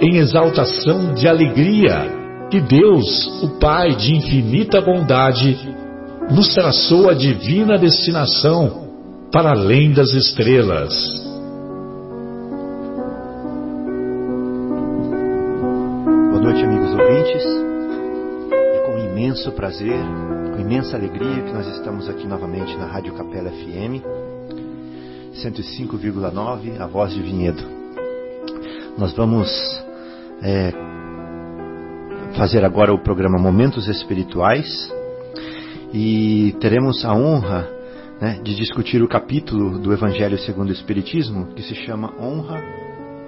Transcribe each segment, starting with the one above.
em exaltação de alegria, que Deus, o Pai de infinita bondade, nos traçou a divina destinação para além das estrelas. Boa noite, amigos ouvintes imenso prazer, com imensa alegria que nós estamos aqui novamente na Rádio Capela FM 105,9, a voz de Vinhedo. Nós vamos é, fazer agora o programa Momentos Espirituais e teremos a honra né, de discutir o capítulo do Evangelho segundo o Espiritismo que se chama Honra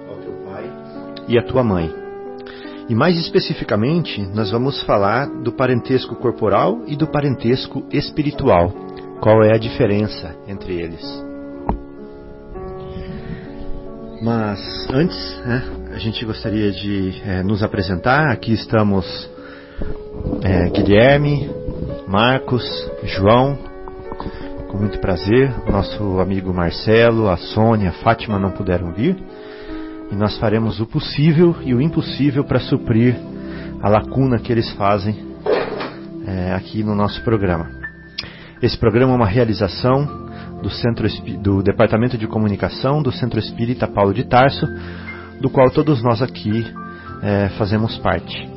ao teu pai e à tua mãe. E mais especificamente, nós vamos falar do parentesco corporal e do parentesco espiritual. Qual é a diferença entre eles? Mas antes, né, a gente gostaria de é, nos apresentar. Aqui estamos é, Guilherme, Marcos, João, com muito prazer. Nosso amigo Marcelo, a Sônia, a Fátima não puderam vir e nós faremos o possível e o impossível para suprir a lacuna que eles fazem é, aqui no nosso programa. Esse programa é uma realização do, Centro, do Departamento de Comunicação do Centro Espírita Paulo de Tarso, do qual todos nós aqui é, fazemos parte.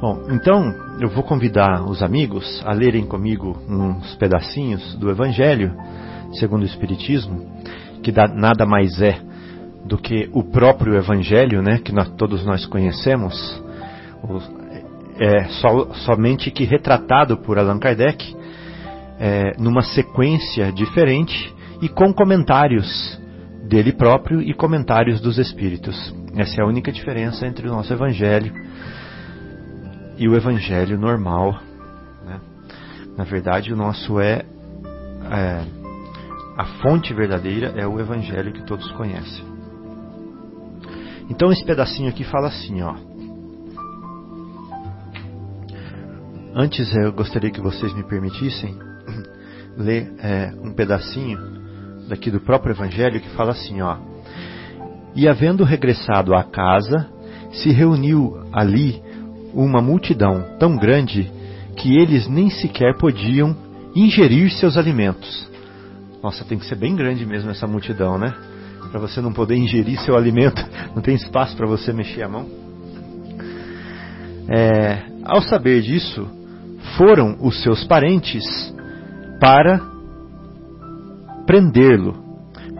Bom, então eu vou convidar os amigos a lerem comigo uns pedacinhos do Evangelho segundo o Espiritismo, que nada mais é do que o próprio Evangelho, né, que nós, todos nós conhecemos, é, so, somente que retratado por Allan Kardec é, numa sequência diferente e com comentários dele próprio e comentários dos Espíritos. Essa é a única diferença entre o nosso Evangelho e o Evangelho normal. Né? Na verdade, o nosso é, é a fonte verdadeira é o Evangelho que todos conhecem. Então esse pedacinho aqui fala assim, ó. Antes eu gostaria que vocês me permitissem ler é, um pedacinho daqui do próprio Evangelho que fala assim, ó. E havendo regressado à casa, se reuniu ali uma multidão tão grande que eles nem sequer podiam ingerir seus alimentos. Nossa, tem que ser bem grande mesmo essa multidão, né? para você não poder ingerir seu alimento, não tem espaço para você mexer a mão. É, ao saber disso, foram os seus parentes para prendê-lo,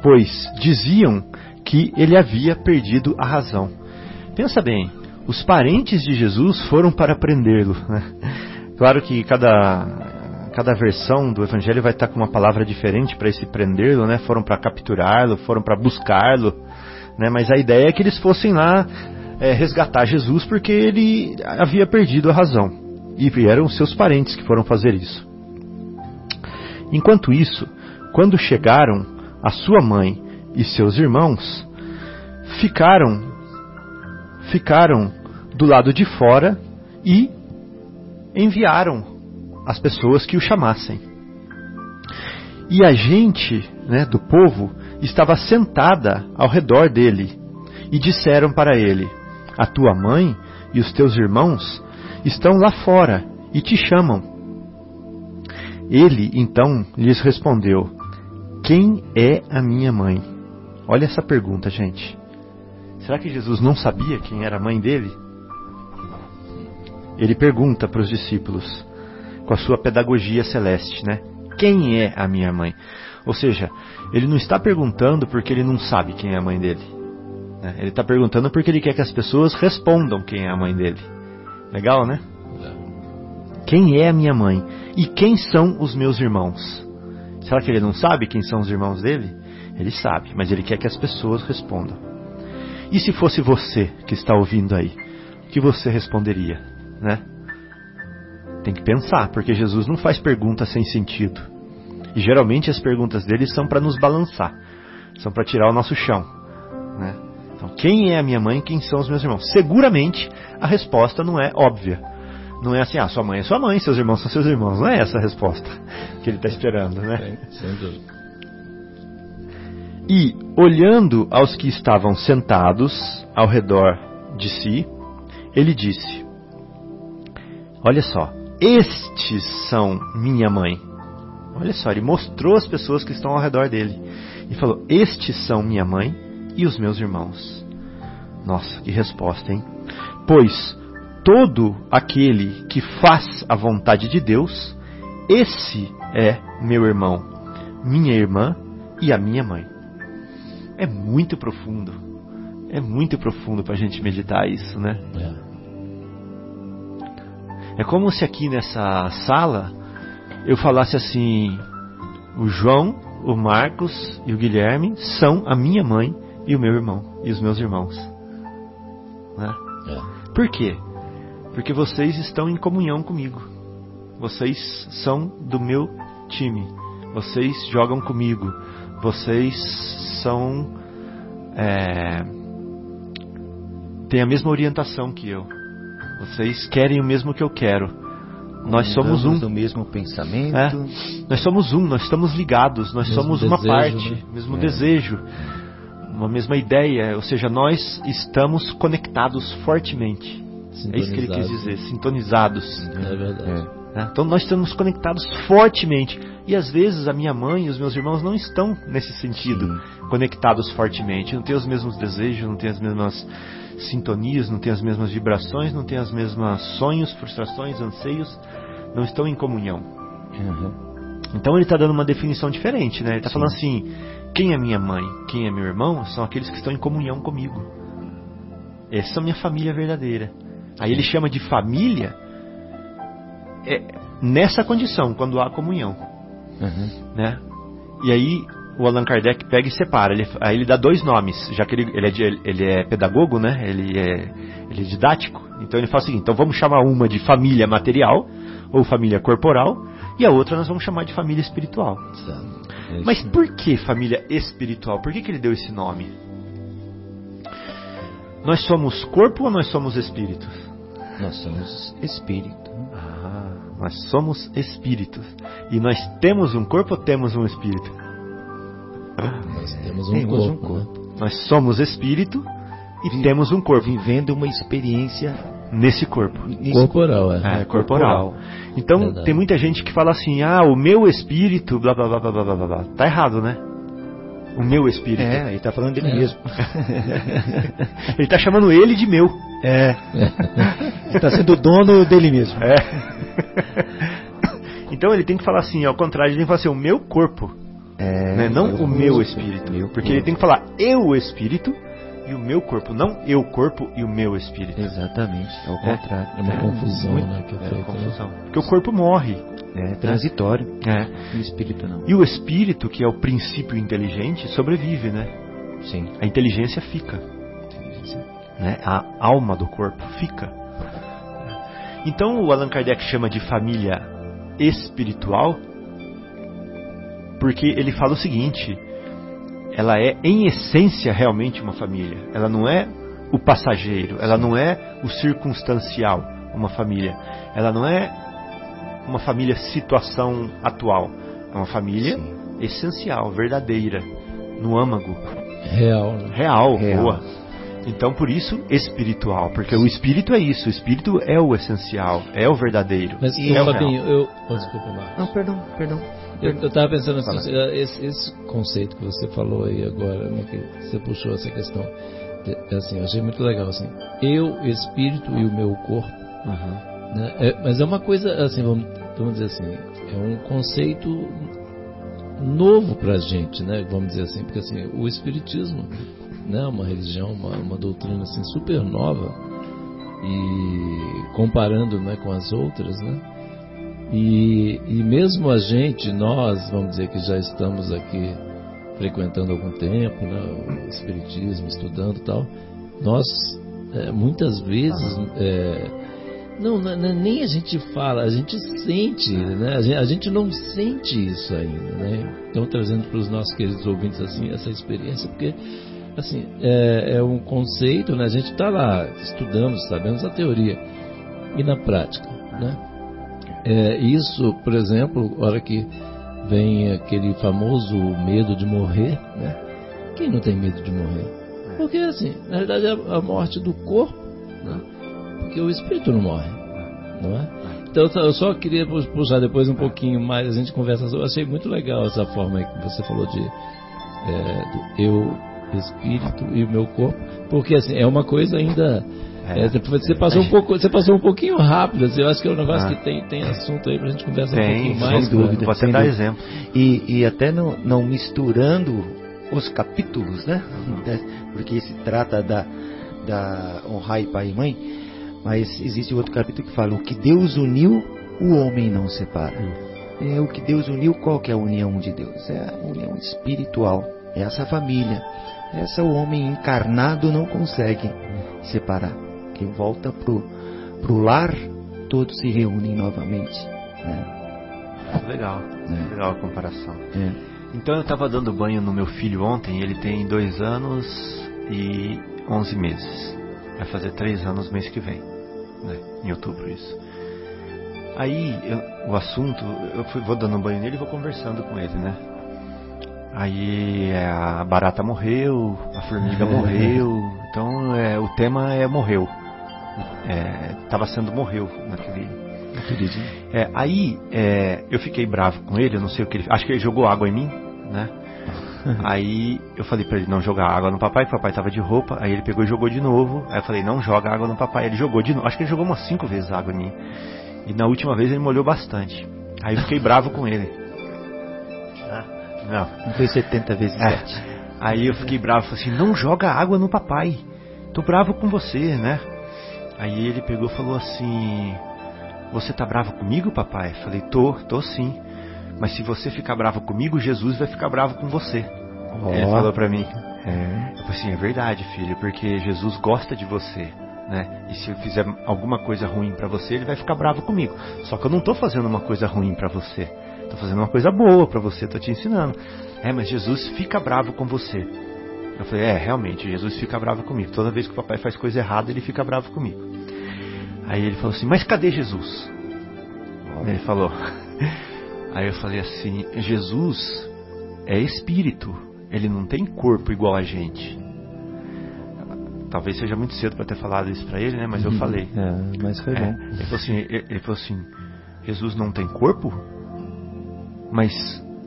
pois diziam que ele havia perdido a razão. Pensa bem, os parentes de Jesus foram para prendê-lo. Né? Claro que cada cada versão do evangelho vai estar com uma palavra diferente para esse prendê-lo, né? Foram para capturá-lo, foram para buscá-lo, né? Mas a ideia é que eles fossem lá é, resgatar Jesus porque ele havia perdido a razão. E vieram seus parentes que foram fazer isso. Enquanto isso, quando chegaram, a sua mãe e seus irmãos ficaram ficaram do lado de fora e enviaram as pessoas que o chamassem. E a gente né, do povo estava sentada ao redor dele e disseram para ele: A tua mãe e os teus irmãos estão lá fora e te chamam. Ele então lhes respondeu: Quem é a minha mãe? Olha essa pergunta, gente. Será que Jesus não sabia quem era a mãe dele? ele pergunta para os discípulos, com a sua pedagogia celeste, né? Quem é a minha mãe? Ou seja, ele não está perguntando porque ele não sabe quem é a mãe dele. Né? Ele está perguntando porque ele quer que as pessoas respondam quem é a mãe dele. Legal, né? Quem é a minha mãe? E quem são os meus irmãos? Será que ele não sabe quem são os irmãos dele? Ele sabe, mas ele quer que as pessoas respondam. E se fosse você que está ouvindo aí, o que você responderia, né? Tem que pensar, porque Jesus não faz perguntas sem sentido. E geralmente as perguntas dele são para nos balançar, são para tirar o nosso chão, né? Então, quem é a minha mãe? Quem são os meus irmãos? Seguramente a resposta não é óbvia. Não é assim, ah, sua mãe é sua mãe, seus irmãos são seus irmãos. Não é essa a resposta que ele está esperando, né? Sem dúvida. E, olhando aos que estavam sentados ao redor de si, ele disse: Olha só, estes são minha mãe. Olha só, ele mostrou as pessoas que estão ao redor dele e falou: Estes são minha mãe e os meus irmãos. Nossa, que resposta, hein? Pois todo aquele que faz a vontade de Deus, esse é meu irmão, minha irmã e a minha mãe. É muito profundo. É muito profundo para a gente meditar isso, né? É. é como se aqui nessa sala eu falasse assim: o João, o Marcos e o Guilherme são a minha mãe e o meu irmão e os meus irmãos. Né? É. Por quê? Porque vocês estão em comunhão comigo. Vocês são do meu time. Vocês jogam comigo. Vocês são. É, têm a mesma orientação que eu. Vocês querem o mesmo que eu quero. Nós somos um. do mesmo pensamento. É, nós somos um, nós estamos ligados, nós Mesmo somos uma desejo, parte, né? mesmo É. desejo, uma mesma ideia, ou seja, nós estamos conectados fortemente. É isso que ele quis dizer, sintonizados. É verdade. né? Então nós estamos conectados fortemente. E às vezes a minha mãe e os meus irmãos não estão nesse sentido, conectados fortemente. Não têm os mesmos desejos, não têm as mesmas sintonias, não têm as mesmas vibrações, não têm as mesmas sonhos, frustrações, anseios. Não estão em comunhão. Uhum. Então ele está dando uma definição diferente, né? Ele está Sim. falando assim: quem é minha mãe, quem é meu irmão, são aqueles que estão em comunhão comigo. Essa é a minha família verdadeira. Aí ele chama de família é, nessa condição, quando há comunhão, Uhum. né? E aí o Allan Kardec pega e separa. Ele, aí ele dá dois nomes, já que ele, ele, é, de- ele é pedagogo, né? Ele é, ele é didático. Então ele fala o seguinte: então vamos chamar uma de família material ou família corporal e a outra nós vamos chamar de família espiritual. É Mas por que família espiritual? Por que, que ele deu esse nome? Nós somos corpo ou nós somos espíritos? Nós somos espírito. Ah, nós somos espíritos. E nós temos um corpo ou temos um espírito? Nós temos um Temos um corpo. né? Nós somos espírito e Vi- temos um corpo Vivendo uma experiência nesse corpo. Corporal, é. É, corporal. Então Verdade. tem muita gente que fala assim: ah, o meu espírito, blá blá blá blá blá blá blá. Tá errado, né? O meu espírito. É, ele tá falando dele É. mesmo. Ele tá chamando ele de meu. É. Ele tá sendo dono dele mesmo. É. Então ele tem que falar assim, ao contrário, ele tem que falar assim, o meu corpo, É. né? não o meu espírito. Meu Porque ele tem que falar eu espírito e o meu corpo, não eu corpo e o meu espírito. Exatamente, é o É. contrário. É uma confusão, Muito- né? Que é É, né? confusão. Porque o corpo morre. É transitório. É. E o espírito não. E o espírito, que é o princípio inteligente, sobrevive, né? Sim. A inteligência fica. né? A alma do corpo fica. Então o Allan Kardec chama de família espiritual porque ele fala o seguinte: ela é em essência realmente uma família. Ela não é o passageiro, ela não é o circunstancial, uma família. Ela não é uma família situação atual. É uma família essencial, verdadeira, no âmago, Real, né? real, Real. boa. Então, por isso, espiritual. Porque o espírito é isso. O espírito é o essencial. É o verdadeiro. Mas, é ô, o Fabinho, real. eu. Oh, desculpa, Marcos. Não, perdão, perdão. Eu, eu tava pensando assim, Fala. eh, esse, esse conceito que você falou aí agora, né, que você puxou essa questão, de- assim, eu achei muito legal, assim, eu, espírito e o meu corpo, Uhum. Né? É, mas é uma coisa, assim, vamos, vamos dizer assim, é um conceito novo para a gente, né? Vamos dizer assim, porque assim, o espiritismo, né, uma religião, uma, uma doutrina assim super nova e comparando, né, com as outras, né? E, e mesmo a gente, nós, vamos dizer que já estamos aqui frequentando algum tempo, né, o espiritismo, estudando tal, nós é, muitas vezes é, não, nem a gente fala, a gente sente, né? A gente, a gente não sente isso ainda, né? Então trazendo para os nossos queridos ouvintes assim essa experiência, porque assim é, é um conceito, né? A gente está lá, estudamos, sabemos a teoria e na prática, né? É, isso, por exemplo, a hora que vem aquele famoso medo de morrer, né? Quem não tem medo de morrer? Porque assim, na verdade é a morte do corpo, né? Porque o espírito não morre, não é? Então eu só queria puxar depois um pouquinho mais, a gente conversa, eu achei muito legal essa forma que você falou de é, do eu, espírito e o meu corpo, porque assim, é uma coisa ainda é, é, você passou um pouco, você passou um pouquinho rápido. Assim, eu acho que é um negócio ah. que tem, tem assunto aí pra gente conversar tem, um pouquinho mais. Sem dúvida, pode dar exemplo. E, e até não, não misturando os capítulos, né? Porque se trata da, da honrar pai e mãe, mas existe outro capítulo que fala: o que Deus uniu, o homem não separa. É o que Deus uniu, qual que é a união de Deus? É a união espiritual. É essa família. Essa o homem encarnado não consegue separar. Que volta pro, pro lar, todos se reúnem novamente. Né? Legal, é. legal a comparação. É. Então eu estava dando banho no meu filho ontem, ele tem dois anos e onze meses. Vai fazer três anos mês que vem, né? em outubro isso. Aí eu, o assunto, eu fui, vou dando banho nele e vou conversando com ele, né? Aí é, a barata morreu, a formiga morreu, então é, o tema é morreu. Estava é, sendo morreu naquele, naquele dia. É, aí é, eu fiquei bravo com ele, eu não sei o que ele acho que ele jogou água em mim, né? Aí eu falei para ele não jogar água no papai, que o papai tava de roupa. Aí ele pegou e jogou de novo. Aí eu falei, não joga água no papai. Ele jogou de novo. Acho que ele jogou umas cinco vezes água em mim. E na última vez ele molhou bastante. Aí eu fiquei bravo com ele. Ah, não. Não foi 70 vezes é. 7. Aí eu fiquei bravo, falei assim, não joga água no papai. Tô bravo com você, né? Aí ele pegou e falou assim, você tá bravo comigo, papai? Falei, tô, tô sim. Mas se você ficar bravo comigo, Jesus vai ficar bravo com você. Oh. Ele falou para mim. É. Eu falei assim, é verdade, filho, porque Jesus gosta de você. Né? E se eu fizer alguma coisa ruim para você, ele vai ficar bravo comigo. Só que eu não estou fazendo uma coisa ruim para você. Estou fazendo uma coisa boa para você, estou te ensinando. É, mas Jesus fica bravo com você. Eu falei, é, realmente, Jesus fica bravo comigo. Toda vez que o papai faz coisa errada, ele fica bravo comigo. Aí ele falou assim, mas cadê Jesus? Ele falou, Aí eu falei assim: Jesus é espírito, ele não tem corpo igual a gente. Talvez seja muito cedo para ter falado isso para ele, né? Mas eu uhum. falei. É, mas foi é, bom. Ele falou, assim, ele, ele falou assim: Jesus não tem corpo? Mas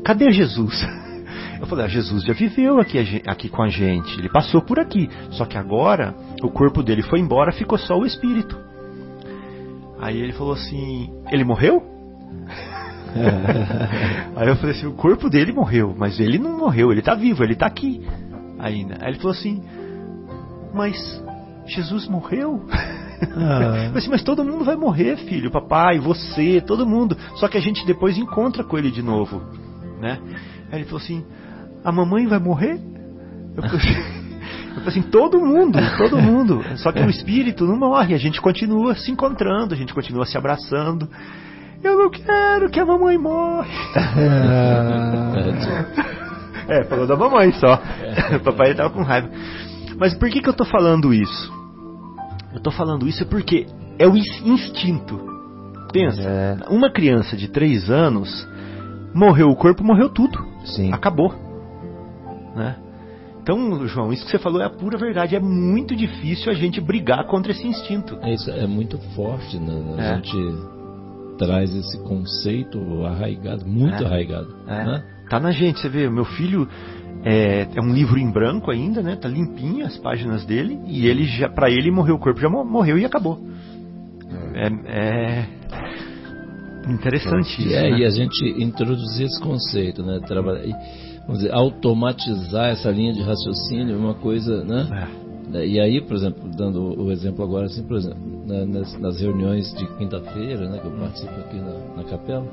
cadê Jesus? Eu falei, ah, Jesus já viveu aqui, aqui com a gente, ele passou por aqui. Só que agora o corpo dele foi embora, ficou só o espírito. Aí ele falou assim: Ele morreu? Aí eu falei assim, o corpo dele morreu, mas ele não morreu, ele está vivo, ele está aqui ainda. Aí ele falou assim, mas Jesus morreu? Ah. Assim, mas todo mundo vai morrer, filho, papai, você, todo mundo. Só que a gente depois encontra com ele de novo, né? Aí ele falou assim, a mamãe vai morrer? Eu falei assim, eu falei assim, todo mundo, todo mundo. Só que o espírito não morre, a gente continua se encontrando, a gente continua se abraçando. Eu não quero que a mamãe morre. é, falou da mamãe só. É. O papai estava com raiva. Mas por que, que eu estou falando isso? Eu estou falando isso porque é o instinto. Pensa, é. uma criança de 3 anos morreu o corpo, morreu tudo. Sim. Acabou. Né? Então, João, isso que você falou é a pura verdade. É muito difícil a gente brigar contra esse instinto. É, isso é muito forte, né? A é. gente traz esse conceito arraigado, muito é, arraigado. É. Né? Tá na gente, você vê, meu filho é, é, um livro em branco ainda, né? Tá limpinho as páginas dele e ele já, para ele morreu o corpo já morreu e acabou. é, é interessante isso. É, né? e a gente introduzir esse conceito, né? Trabalhar, vamos dizer, automatizar essa linha de raciocínio é uma coisa, né? É. E aí, por exemplo, dando o exemplo agora, assim, por exemplo, na- nas, nas reuniões de quinta-feira, né, que eu participo aqui na, na capela,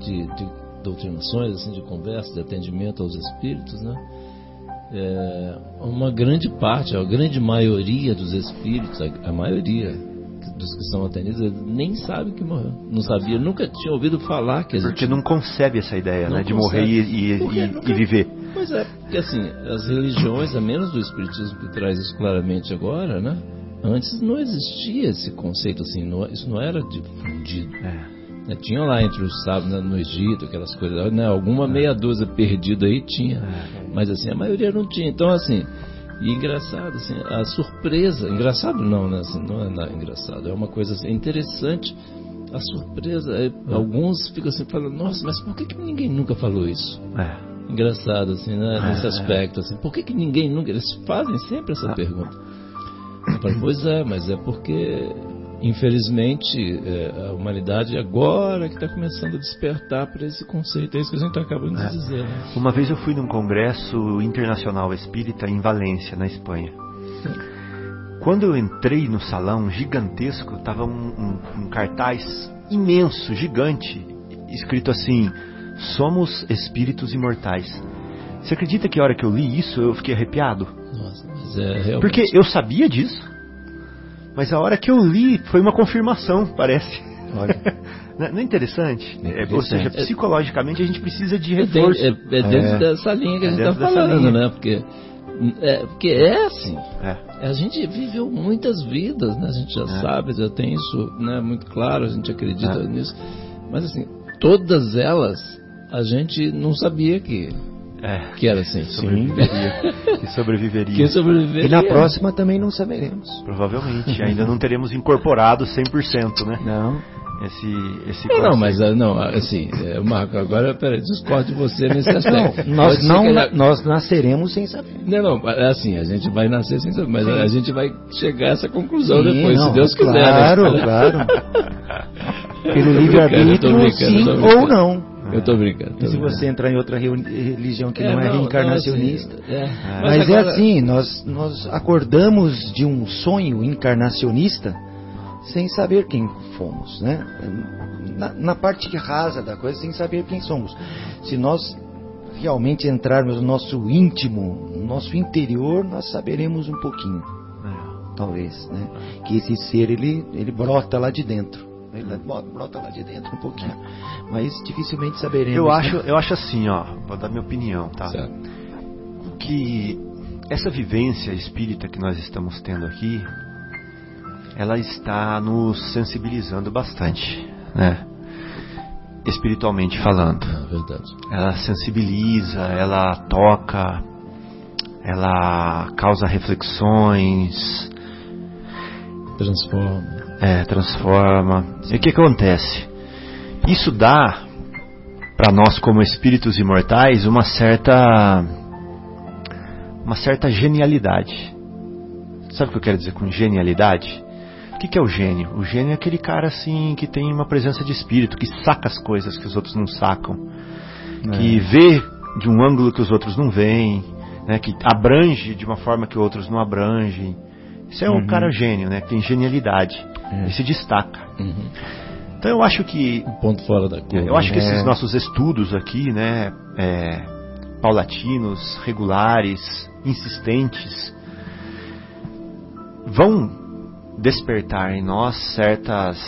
de, de doutrinações, assim, de conversa, de atendimento aos espíritos, né? É, uma grande parte, a grande maioria dos espíritos, a, a maioria dos que são atendidos, nem sabem que morreu. Não sabia, nunca tinha ouvido falar que Porque existia. não concebe essa ideia, Não né? De concebe. morrer e, e- Porque e- nunca- e viver. Pois é, porque assim, as religiões, a menos do Espiritismo que traz isso claramente agora, né? Antes não existia esse conceito assim, não- isso não era difundido. É. né? Tinha lá entre os sábios né, no Egito, aquelas coisas, né? alguma meia dúzia perdida aí tinha, mas assim, a maioria não tinha. Então assim, e engraçado, assim, a surpresa, engraçado não, né? Assim, não é nada engraçado, é uma coisa assim, interessante. A surpresa, é, alguns ficam assim falando, nossa, mas por que, que ninguém nunca falou isso? É. engraçado assim, né? Nesse É, aspecto assim. Por que, que ninguém nunca eles fazem sempre essa Ah. pergunta? Falo, pois é, mas é porque infelizmente é, a humanidade agora que está começando a despertar para esse conceito. É isso que a gente está acabando de É. dizer. Né? Uma vez eu fui num congresso internacional espírita em Valência, na Espanha. Quando eu entrei no salão gigantesco, estava um, um- um cartaz imenso, gigante, escrito assim: Somos espíritos imortais. Você acredita que a hora que eu li isso eu fiquei arrepiado? Nossa, mas é realmente. Porque eu sabia disso, mas a hora que eu li foi uma confirmação, parece. Não é- não é interessante? É É, ou seja, interessante. psicologicamente a gente precisa de é, dentro, reforço. é- é dentro É. dessa linha que a É gente está falando, linha. né? Porque é, porque é assim. É. A gente viveu muitas vidas, né? A gente já É. sabe, já tem isso né, muito claro, a gente acredita É. nisso. Mas assim, todas elas a gente não sabia que, É. que era assim. Sobreviveria. que sobreviveria. Que sobreviveria. E na próxima também não saberemos. Provavelmente. Ainda não teremos incorporado 100%, né? Não. Esse, esse Não, não, mas ah, não, assim, é, Marco, agora, peraí, discordo de você nesse aspecto. Não, nós, não, que- na- nós nasceremos sem saber. Não, não, é assim, a gente vai nascer sem saber, mas a gente vai chegar a essa conclusão Sim, depois, não, se Deus quiser. Claro, né? claro. Pelo brincando, tô livre-arbítrio, sim ou brincando. Não. Eu tô brincando. tô E se brincando. você entrar em outra religião que É, não é não, reencarnacionista. não, assim, é. Mas, é agora- assim, nós, nós acordamos de um sonho encarnacionista sem saber quem fomos, né? Na, na parte rasa da coisa, sem saber quem somos. Se nós realmente entrarmos no nosso íntimo, no nosso interior, nós saberemos um pouquinho, É. talvez, né? Que esse ser, ele, ele brota lá de dentro. Ele brota lá de dentro um pouquinho. Mas dificilmente saberemos. Eu né? acho, eu acho assim, ó, vou dar minha opinião, tá? Certo. Que essa vivência espírita que nós estamos tendo aqui, ela está nos sensibilizando bastante, né? Espiritualmente falando. É verdade. Ela sensibiliza, ela toca, ela causa reflexões, Transforma. É, transforma. E o que acontece? Isso dá para nós como espíritos imortais uma certa uma certa genialidade. Sabe o que eu quero dizer com genialidade? O que, que é o gênio? O gênio é aquele cara assim que tem uma presença de espírito, que saca as coisas que os outros não sacam, que vê de um ângulo que os outros não veem, né, que abrange de uma forma que outros não abrangem. Isso é um Uhum. cara gênio, né, que tem genialidade É. e se destaca. Uhum. Então eu acho que Um ponto fora da curva. eu acho que É. esses nossos estudos aqui, né, é, paulatinos, regulares, insistentes, vão despertar em nós certas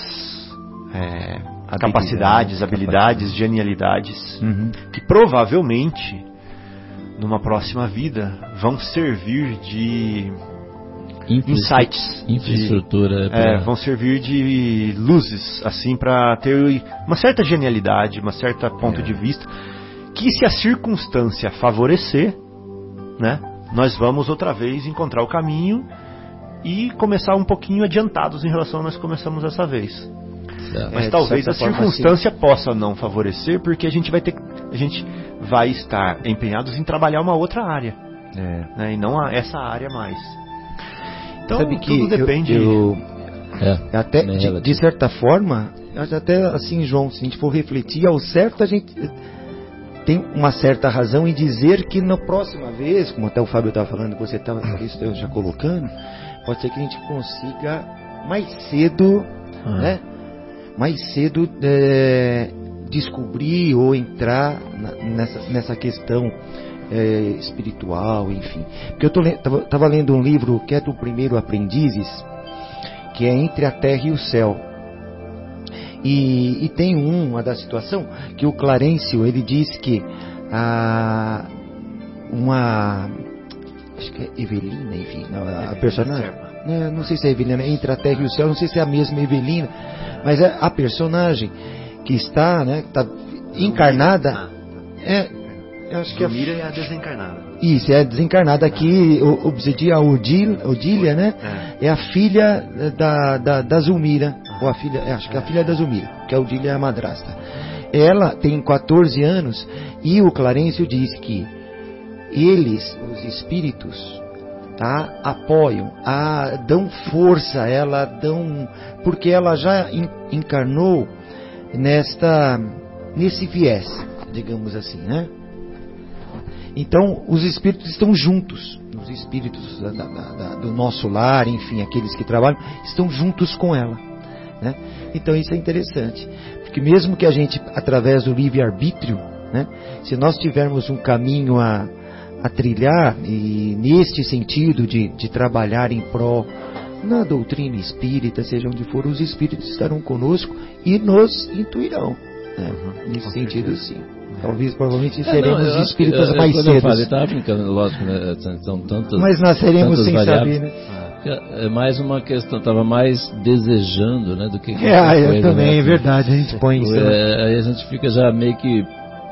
é, capacidades, habilidades, genialidades Uhum. que provavelmente numa próxima vida vão servir de Infra- insights, de- Infraestrutura. é, pra- vão servir de luzes, assim, para ter uma certa genialidade, uma certa ponto É. de vista, que se a circunstância favorecer, né, nós vamos outra vez encontrar o caminho e começar um pouquinho adiantados em relação a nós começamos essa vez. Certo. Mas É, de talvez a circunstância possa não favorecer, porque a gente vai ter, a gente vai estar empenhados em trabalhar uma outra área, É. né, e não a- essa área mais. Então Sabe que tudo eu- depende. Eu, É, Até, nem de, de certa forma, até assim, João, se a gente for refletir ao certo, a gente tem uma certa razão em dizer que na próxima vez, como até o Fábio estava falando, você estava já colocando, pode ser que a gente consiga mais cedo, Ah. né? Mais cedo é, descobrir ou entrar na- nessa, nessa questão é, espiritual, enfim. Porque eu tô, le- tava, tava lendo um livro que é do primeiro Aprendizes, que é Entre a Terra e o Céu. E, e tem um, uma da situação que o Clarencio ele diz que a, uma acho que é Evelina, enfim, não, a, a personagem, né, não sei se é Evelina, entre a Terra e o Céu, não sei se é a mesma Evelina, mas é a personagem que está, né, está encarnada, é, eu acho que é é a desencarnada. isso, é desencarnada aqui, o- Obsidia Odil- Odília, né? É a filha da, da, da Zulmira, ou a filha, é, acho que é a filha da Zulmira, que a Odília é a madrasta. Ela tem 14 anos e o Clarencio diz que eles, os espíritos, tá, apoiam, a, dão força a ela, dão, porque ela já en- encarnou nesta, nesse viés, digamos assim, né? Então, os espíritos estão juntos. Os espíritos da- da- da- do nosso lar, enfim, aqueles que trabalham, estão juntos com ela. né? Então, isso é interessante. Porque, mesmo que a gente, através do livre-arbítrio, né, se nós tivermos um caminho a, a trilhar, e neste sentido de, de trabalhar em prol na doutrina espírita, seja onde for, os espíritos estarão conosco e nos intuirão. Né? Nesse com sentido, certeza. sim. Talvez, provavelmente, É, não, seremos que, espíritas é, mais quando eu cedo. falei, tava brincando, lógico, né? São tantas. Mas nasceremos tantas sem variáveis. saber, né? É mais uma questão, estava mais desejando, né, do que É, qualquer eu coisa, também, né? é verdade, a gente põe isso. né? É, aí a gente fica já meio que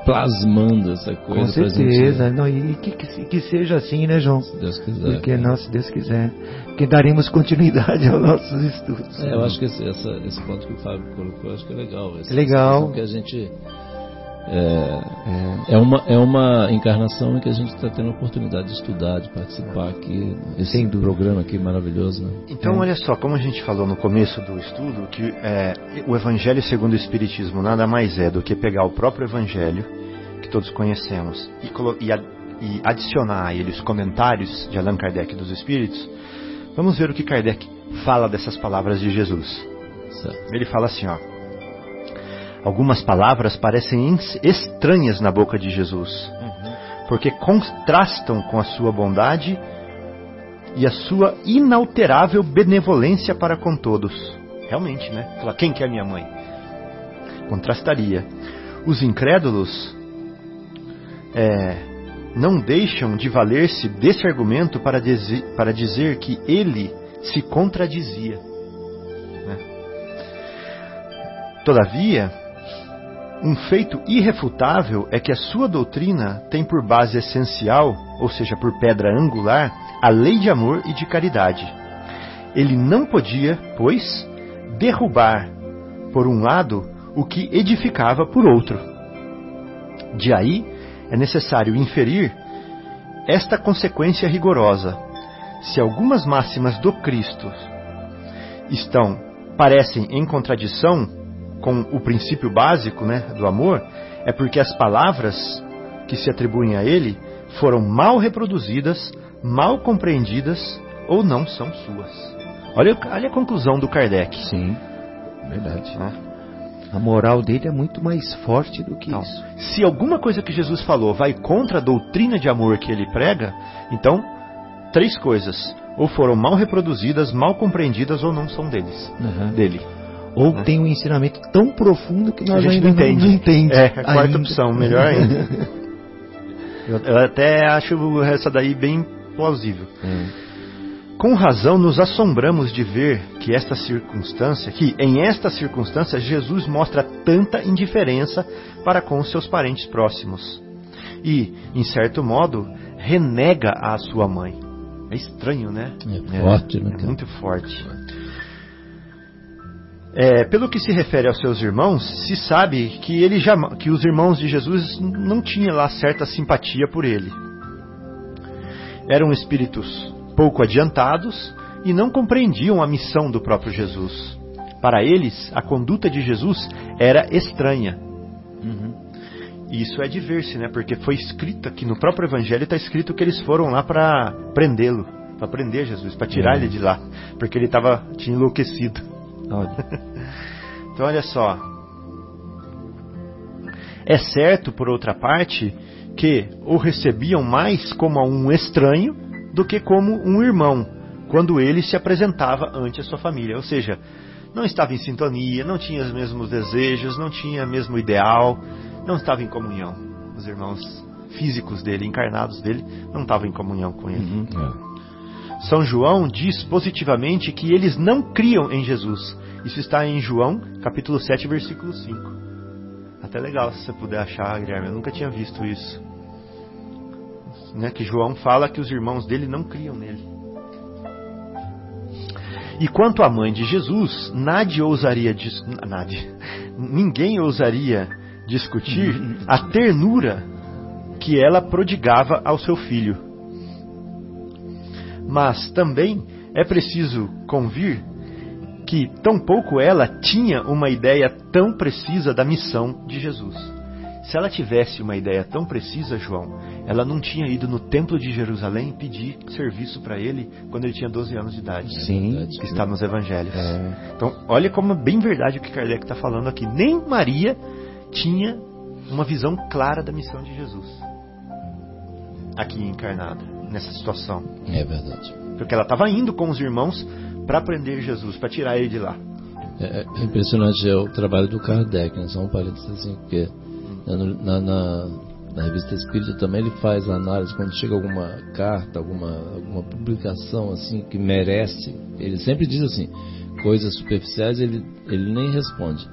plasmando essa coisa Com certeza. gente, Não, e que, que, que seja assim, né, João? se Deus quiser. Porque não, se Deus quiser. Porque daremos continuidade aos nossos estudos. É, eu acho que esse, essa- esse ponto que o Fábio colocou, eu acho que é legal. Essa É legal. Que a gente é, é uma é uma encarnação em que a gente está tendo a oportunidade de estudar, de participar aqui esse dúvida. programa aqui maravilhoso, né? Então, olha só, como a gente falou no começo do estudo, que é, o Evangelho segundo o Espiritismo nada mais é do que pegar o próprio Evangelho, que todos conhecemos, e, e a- e adicionar a ele os comentários de Allan Kardec dos Espíritos. Vamos ver o que Kardec fala dessas palavras de Jesus. Certo. Ele fala assim, ó. Algumas palavras parecem estranhas na boca de Jesus, porque contrastam com a sua bondade e a sua inalterável benevolência para com todos. Realmente, né? Quem que é minha mãe? Contrastaria. Os incrédulos é, não deixam de valer-se desse argumento para, dizer- para dizer que ele se contradizia. né? Todavia, um feito irrefutável é que a sua doutrina tem por base essencial, ou seja, por pedra angular, a lei de amor e de caridade. Ele não podia, pois, derrubar, por um lado, o que edificava por outro. De aí é necessário inferir esta consequência rigorosa. Se algumas máximas do Cristo estão parecem em contradição com o princípio básico, né, do amor, é porque as palavras que se atribuem a ele foram mal reproduzidas, mal compreendidas ou não são suas. Olha, olha a conclusão do Kardec. Sim, verdade. né? A moral dele é muito mais forte do que Então, isso. se alguma coisa que Jesus falou vai contra a doutrina de amor que ele prega, então três coisas: ou foram mal reproduzidas, mal compreendidas, ou não são deles, Uhum. dele. Ou Né? tem um ensinamento tão profundo que nós a gente não entende. não entende. É, a quarta ainda. opção, melhor ainda. eu, eu até acho essa daí bem plausível. É. Com razão nos assombramos de ver que esta circunstância, que em esta circunstância Jesus mostra tanta indiferença para com os seus parentes próximos e, em certo modo, renega a sua mãe. É estranho, né? É forte, né, É muito forte. É, pelo que se refere aos seus irmãos, se sabe que, ele jama- que os irmãos de Jesus não tinham lá certa simpatia por ele. Eram espíritos pouco adiantados, e não compreendiam a missão do próprio Jesus. Para eles, a conduta de Jesus era estranha. Uhum. E isso é de ver-se, né? Porque foi escrito aqui no próprio Evangelho, está escrito que eles foram lá para prendê-lo, para prender Jesus, para tirar ele de lá, porque ele tava, tinha enlouquecido. Olha. Então, olha só. É certo, por outra parte, que o recebiam mais como um estranho do que como um irmão, quando ele se apresentava ante a sua família. Ou seja, não estava em sintonia, não tinha os mesmos desejos, não tinha o mesmo ideal, não estava em comunhão. Os irmãos físicos dele, encarnados dele, não estavam em comunhão com ele. Uhum. É. São João diz positivamente que eles não criam em Jesus. Isso está em João, capítulo 7, versículo 5. Até legal se você puder achar, Guilherme. Eu nunca tinha visto isso. Né, que João fala que os irmãos dele não criam nele. E quanto à mãe de Jesus, Nadie ousaria dis... Ninguém ousaria discutir a ternura que ela prodigava ao seu filho. Mas também é preciso convir que tampouco ela tinha uma ideia tão precisa da missão de Jesus. Se ela tivesse uma ideia tão precisa, João, ela não tinha ido no templo de Jerusalém pedir serviço para ele quando ele tinha 12 anos de idade. Sim. Que está nos evangelhos. É. Então, olha como é bem verdade o que Kardec está falando aqui. Nem Maria tinha uma visão clara da missão de Jesus. Aqui encarnada, nessa situação. É verdade. Porque ela estava indo com os irmãos para prender Jesus, para tirar ele de lá. É, é impressionante é o trabalho do Kardec, né? só um parênteses assim, porque na, na, na, na revista Espírita também ele faz análise quando chega alguma carta, alguma, alguma publicação assim que merece, ele sempre diz assim, coisas superficiais ele, ele nem responde.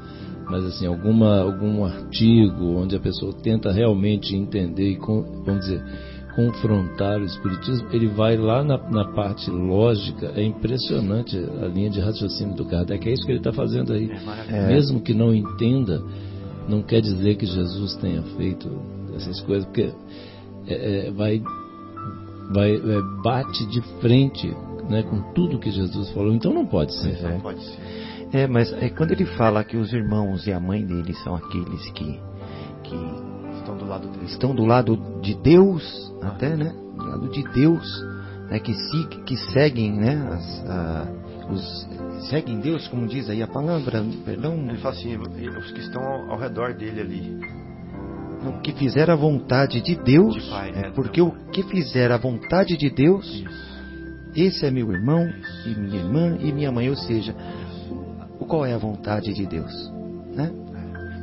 Mas assim, alguma, algum artigo onde a pessoa tenta realmente entender e, vamos dizer, confrontar o Espiritismo, ele vai lá na, na, parte lógica. É impressionante a linha de raciocínio do Kardec. É isso que ele está fazendo aí. É Mesmo que não entenda, não quer dizer que Jesus tenha feito essas coisas, porque é, é, vai, vai é, bate de frente né, com tudo que Jesus falou. Então não pode ser. Não pode ser. É, mas é, quando ele fala que os irmãos e a mãe dele são aqueles que, que do lado dele. estão do lado de Deus, até, né? Do lado de Deus, né? Que, se, que seguem, né? As, a, os, seguem Deus, como diz aí a palavra, perdão, Ele fala assim, os que estão ao, ao redor dele ali. no que fizer a vontade de Deus, De pai, né? porque o que fizer a vontade de Deus, Isso. esse é meu irmão e minha irmã e minha mãe, ou seja, o qual é a vontade de Deus, né?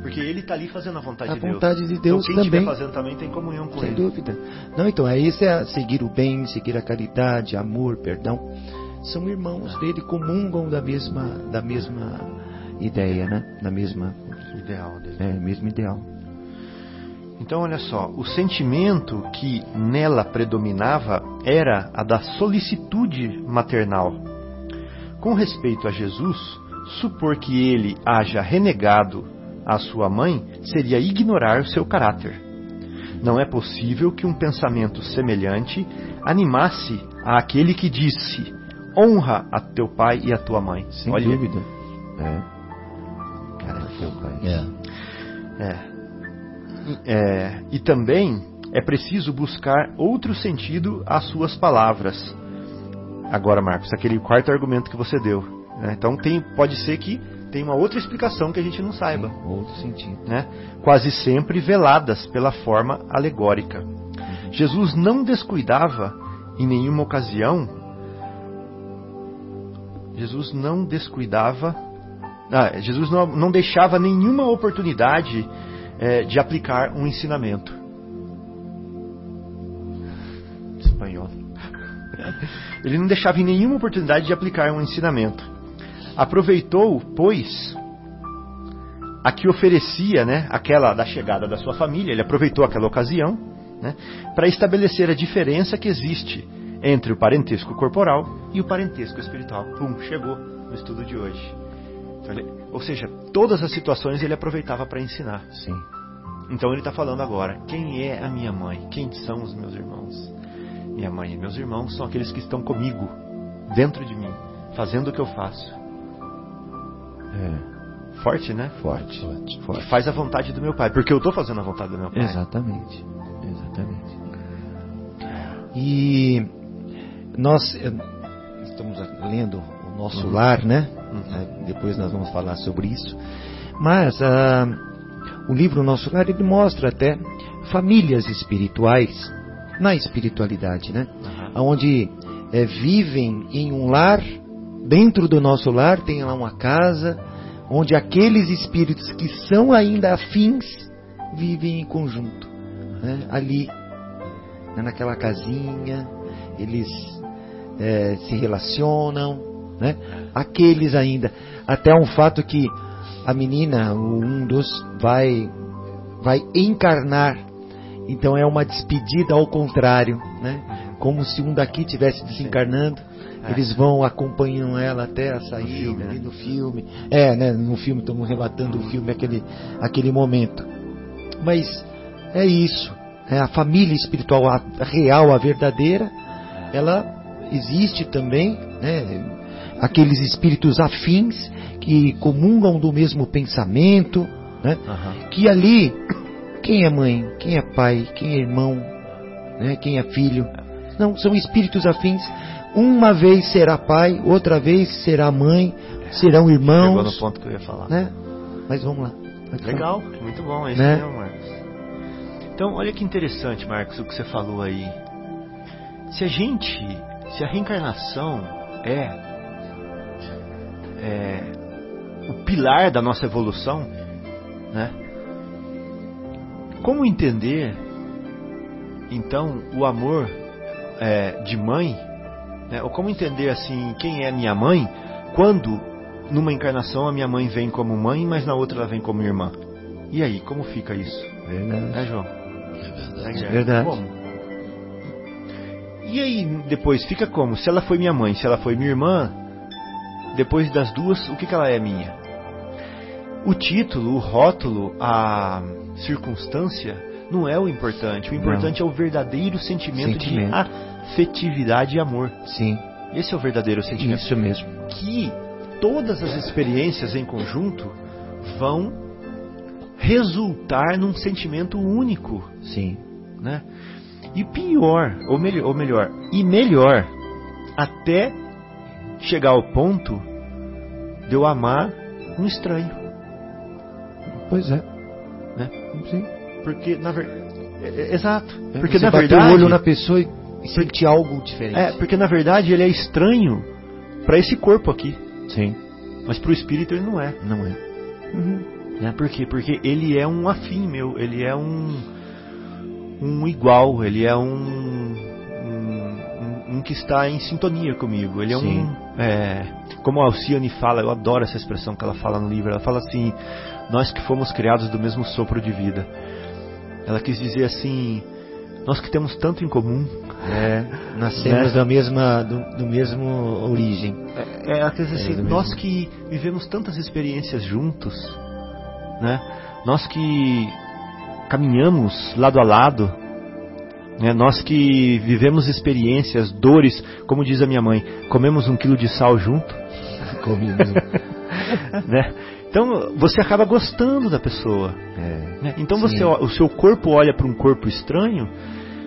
Porque ele está ali fazendo a vontade A de Deus. vontade de Deus então, quem também. fazendo também tem comunhão com Sem ele. dúvida. Não, então, é isso é seguir o bem, seguir a caridade, amor, perdão. São irmãos dele, comungam da mesma, da mesma ideia, né? Da mesma, Ideal dele. é, mesmo ideal. Então, olha só, o sentimento que nela predominava era a da solicitude maternal. Com respeito a Jesus, supor que ele haja renegado a sua mãe seria ignorar o seu caráter. Não é possível que um pensamento semelhante animasse aquele que disse: honra a teu pai e a tua mãe. Sem Olha, dúvida. É. Cara, teu pai. É. É. É, e também é preciso buscar outro sentido às suas palavras. Agora, Marcos, aquele quarto argumento que você deu. né? Então tem, pode ser que tem uma outra explicação que a gente não saiba, Outro sentido. né? quase sempre veladas pela forma alegórica. Jesus não descuidava em nenhuma ocasião. Jesus não descuidava. Ah, Jesus não, não deixava nenhuma oportunidade eh, de aplicar um ensinamento. Espanhol. Ele não deixava em nenhuma oportunidade de aplicar um ensinamento. Aproveitou, pois, a que oferecia, né, aquela da chegada da sua família, ele aproveitou aquela ocasião, né, para estabelecer a diferença que existe entre o parentesco corporal e o parentesco espiritual. Pum, chegou no estudo de hoje. Então, ele- ou seja, todas as situações ele aproveitava para ensinar. Sim. Então ele está falando agora: quem é a minha mãe? Quem são os meus irmãos? Minha mãe e meus irmãos são aqueles que estão comigo dentro de mim, fazendo o que eu faço. É, Forte, né? forte. Forte. E faz a vontade do meu pai, porque eu estou fazendo a vontade do meu pai. Exatamente. Exatamente. E nós eh, estamos lendo o nosso lar, né? Eh, Depois nós vamos falar sobre isso. Mas ah, o livro Nosso Lar ele mostra até famílias espirituais na espiritualidade, né? Aham. Onde eh, vivem em um lar, dentro do nosso lar tem lá uma casa, onde aqueles espíritos que são ainda afins vivem em conjunto, né? ali, né, naquela casinha, eles eh, se relacionam, né? aqueles ainda, até um fato que a menina, um dos, vai, vai encarnar, então é uma despedida ao contrário, né? Como se um daqui tivesse desencarnando, É. eles vão acompanham ela até a saída No filme, né? ali no filme. É, né? No filme estamos relatando o filme aquele aquele momento. Mas é isso. É a família espiritual a real, a verdadeira, ela existe também, né? Aqueles espíritos afins que comungam do mesmo pensamento, né? Aham. Que ali quem é mãe, quem é pai, quem é irmão, né? Quem é filho? Não, são espíritos afins. Uma vez será pai, outra vez será mãe, serão Chegou no irmãos, ponto que eu ia falar. né? Mas vamos lá. Pode falar. Legal, muito bom, é isso Né? mesmo, Marcos. Então, olha que interessante, Marcos, o que você falou aí. Se a gente, se a reencarnação é, é o pilar da nossa evolução, né? Como entender, então, o amor é, de mãe, né? ou como entender assim quem é minha mãe quando numa encarnação a minha mãe vem como mãe, mas na outra ela vem como irmã. E aí, como fica isso? Verdade. Né, João? É verdade. Né, Verdade. Como? E aí, depois, fica como? Se ela foi minha mãe, se ela foi minha irmã, depois das duas, o que, que ela é minha? O título, o rótulo, a circunstância não é o importante. O importante é o verdadeiro sentimento, Sentimento. de afetividade e amor. Sim, Esse é o verdadeiro sentimento. isso mesmo. Que todas as experiências em conjunto vão resultar num sentimento único, Sim. né? E pior, ou melhor, ou melhor, e melhor, até chegar ao ponto de eu amar um estranho, Pois é. né? Sim. Porque na verdade, exato, É, porque você na bater verdade, o olho na pessoa e sentir algo diferente. é, porque na verdade ele é estranho para esse corpo aqui, Sim. mas para o espírito ele não é. Não é. Né? Por quê? Porque ele é um afim meu, ele é um, um igual, ele é um, um, um- um que está em sintonia comigo. Ele é Sim. um. é, como a Alcione fala, eu adoro essa expressão que ela fala no livro. Ela fala assim: Nós que fomos criados do mesmo sopro de vida. Ela quis dizer assim: Nós que temos tanto em comum. É, nascemos Né? da mesma, do, do mesmo origem. É, ela quer dizer É, assim, nós mesmo. que vivemos tantas experiências juntos, né? Nós que caminhamos lado a lado, né? Nós que vivemos experiências, dores, como diz a minha mãe, comemos um quilo de sal junto, né? Então você acaba gostando da pessoa. É. né? Então você, ó- o seu corpo olha para um corpo estranho,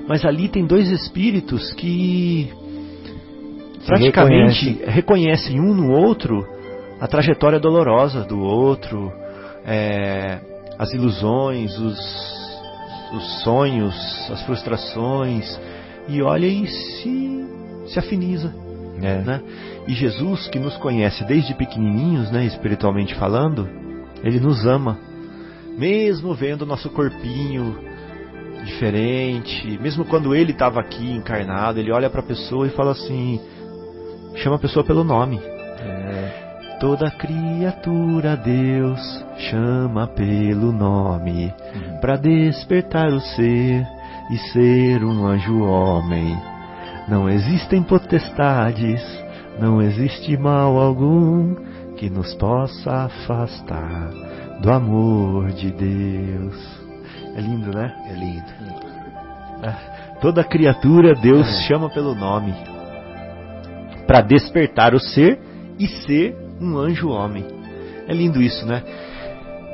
mas ali tem dois espíritos que praticamente reconhecem um no outro a trajetória dolorosa do outro, é, as ilusões, os, os sonhos, as frustrações, e olha e se, se afiniza. É. Né? E Jesus, que nos conhece desde pequenininhos, né, espiritualmente falando, ele nos ama, mesmo vendo nosso corpinho diferente, mesmo quando ele estava aqui encarnado, ele olha para a pessoa e fala assim, chama a pessoa pelo nome. É. Toda criatura Deus chama pelo nome para despertar o ser e ser um anjo homem. Não existem potestades, não existe mal algum que nos possa afastar do amor de Deus. É lindo, né? É lindo. Toda criatura Deus É. chama pelo nome. para despertar o ser e ser um anjo homem. É lindo isso, né?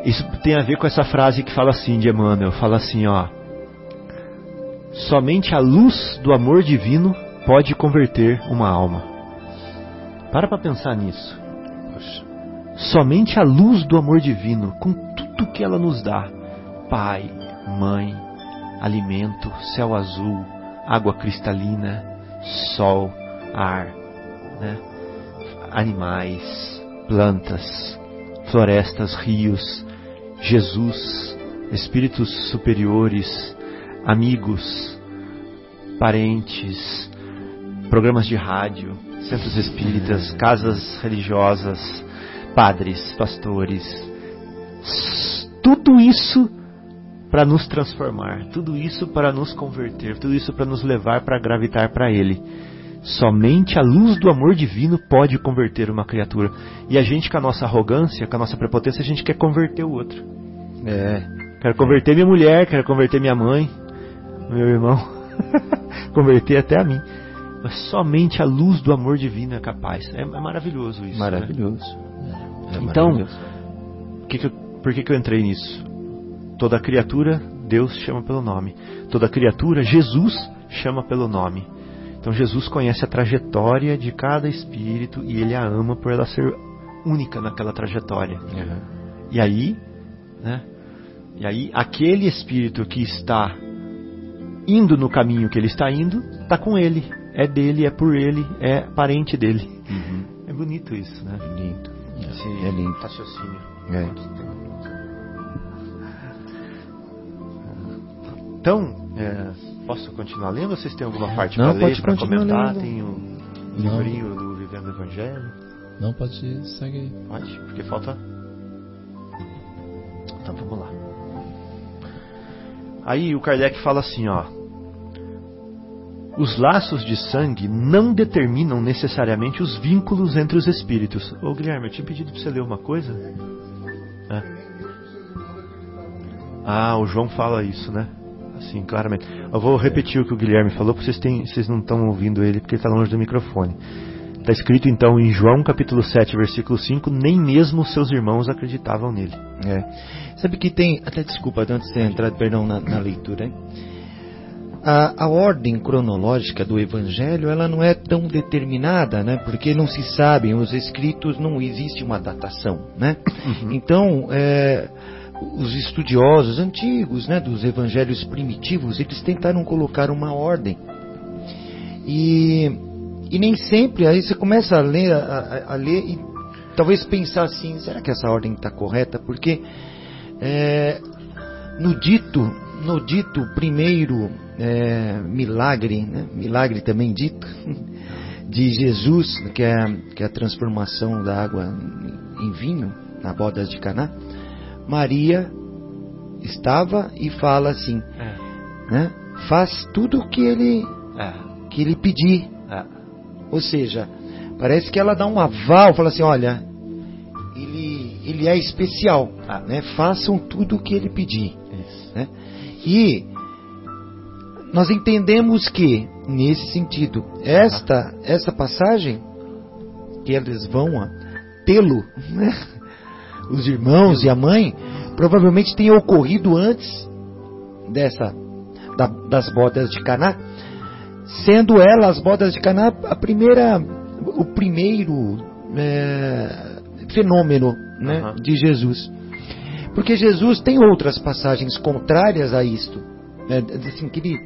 Isso tem a ver com essa frase que fala assim de Emmanuel, fala assim, ó: Somente a luz do amor divino pode converter uma alma. Para para pensar nisso. Somente a luz do amor divino, com tudo que ela nos dá, pai, mãe, alimento, céu azul, água cristalina, sol, ar, né? animais, plantas, florestas, rios, Jesus, espíritos superiores, amigos, parentes, programas de rádio, centros espíritas, casas religiosas, padres, pastores, tudo isso para nos transformar, tudo isso para nos converter, tudo isso para nos levar para gravitar para Ele. Somente a luz do amor divino pode converter uma criatura. E a gente, com a nossa arrogância, com a nossa prepotência, a gente quer converter o outro. É. Quero converter minha mulher, quero converter minha mãe, meu irmão. converter até a mim. Mas somente a luz do amor divino é capaz. É, é maravilhoso isso. Né? Maravilhoso. Né? É, então, maravilhoso. Que que eu, por que, que eu entrei nisso? Toda criatura, Deus chama pelo nome. Toda criatura, Jesus chama pelo nome. Então Jesus conhece a trajetória de cada espírito e ele a ama por ela ser única naquela trajetória. Uhum. E aí, né? E aí aquele espírito que está indo no caminho que ele está indo, está com ele, é dele, é por ele, é parente dele. Uhum. É bonito isso, né? Lindo. É, é lindo. Raciocínio. É. Então, é, posso continuar lendo ou vocês têm alguma parte para ler, para comentar? Lendo. Tem o livrinho Não. do Vivendo o Evangelho? Não, pode seguir. Pode, porque falta. Então vamos lá. Aí o Kardec fala assim, ó. Os laços de sangue não determinam necessariamente os vínculos entre os espíritos. Ô Guilherme, eu tinha pedido para você ler uma coisa. É. Ah, o João fala isso, né? Assim, claramente. Eu vou repetir o que o Guilherme falou, porque vocês, têm, vocês não estão ouvindo ele, porque ele está longe do microfone. Está escrito então em João capítulo 7, versículo 5, nem mesmo seus irmãos acreditavam nele. É. Sabe que tem, até desculpa, antes de entrar, perdão, na, na leitura, hein? A, a, ordem cronológica do Evangelho ela não é tão determinada, né? Porque não se sabem os escritos, não existe uma datação, né? Uhum. Então, é, os estudiosos antigos, né, dos evangelhos primitivos, eles tentaram colocar uma ordem. E, e nem sempre, aí você começa a ler, a, a ler e talvez pensar assim, será que essa ordem está correta? Porque é, no dito, no dito primeiro é, milagre, né, milagre também dito, de Jesus, que é, que é a transformação da água em vinho, na bodas de Caná, Maria estava e fala assim, é. né? Faz tudo o que ele é. que ele pedir. É. Ou seja, parece que ela dá um aval, fala assim, olha, ele ele é especial, é. né? Façam tudo o que ele pedir, né? E nós entendemos que nesse sentido, esta essa passagem que eles vão tê-lo, né? os irmãos e a mãe, provavelmente tenha ocorrido antes dessa da, das bodas de Caná, sendo ela as bodas de Caná a primeira, o primeiro é, fenômeno né, uhum. de Jesus, porque Jesus tem outras passagens contrárias a isto, né, assim que ele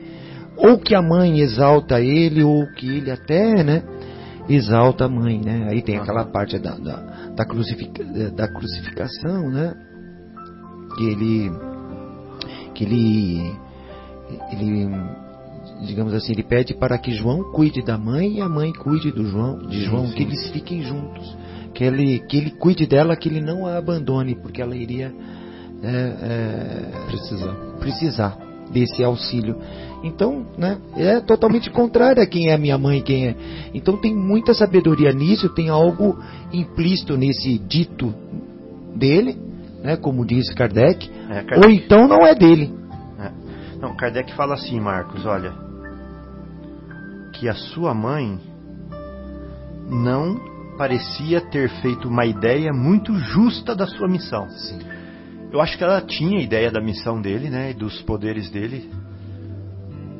ou que a mãe exalta ele ou que ele até, né, exalta a mãe, né? Aí tem aquela parte da, da, da, crucifica, da crucificação, né? Que ele, que ele, ele, digamos assim, ele pede para que João cuide da mãe e a mãe cuide do João, de João, sim, sim. que eles fiquem juntos, que ele, que ele cuide dela, que ele não a abandone, porque ela iria é, é, precisar. precisar desse auxílio. Então, né, é totalmente contrário a quem é minha mãe, quem é. Então tem muita sabedoria nisso, tem algo implícito nesse dito dele, né, como diz Kardec, é, Kardec. ou então não é dele. É. Não, Kardec fala assim, Marcos, olha, que a sua mãe não parecia ter feito uma ideia muito justa da sua missão. Sim. Eu acho que ela tinha ideia da missão dele, né, e dos poderes dele.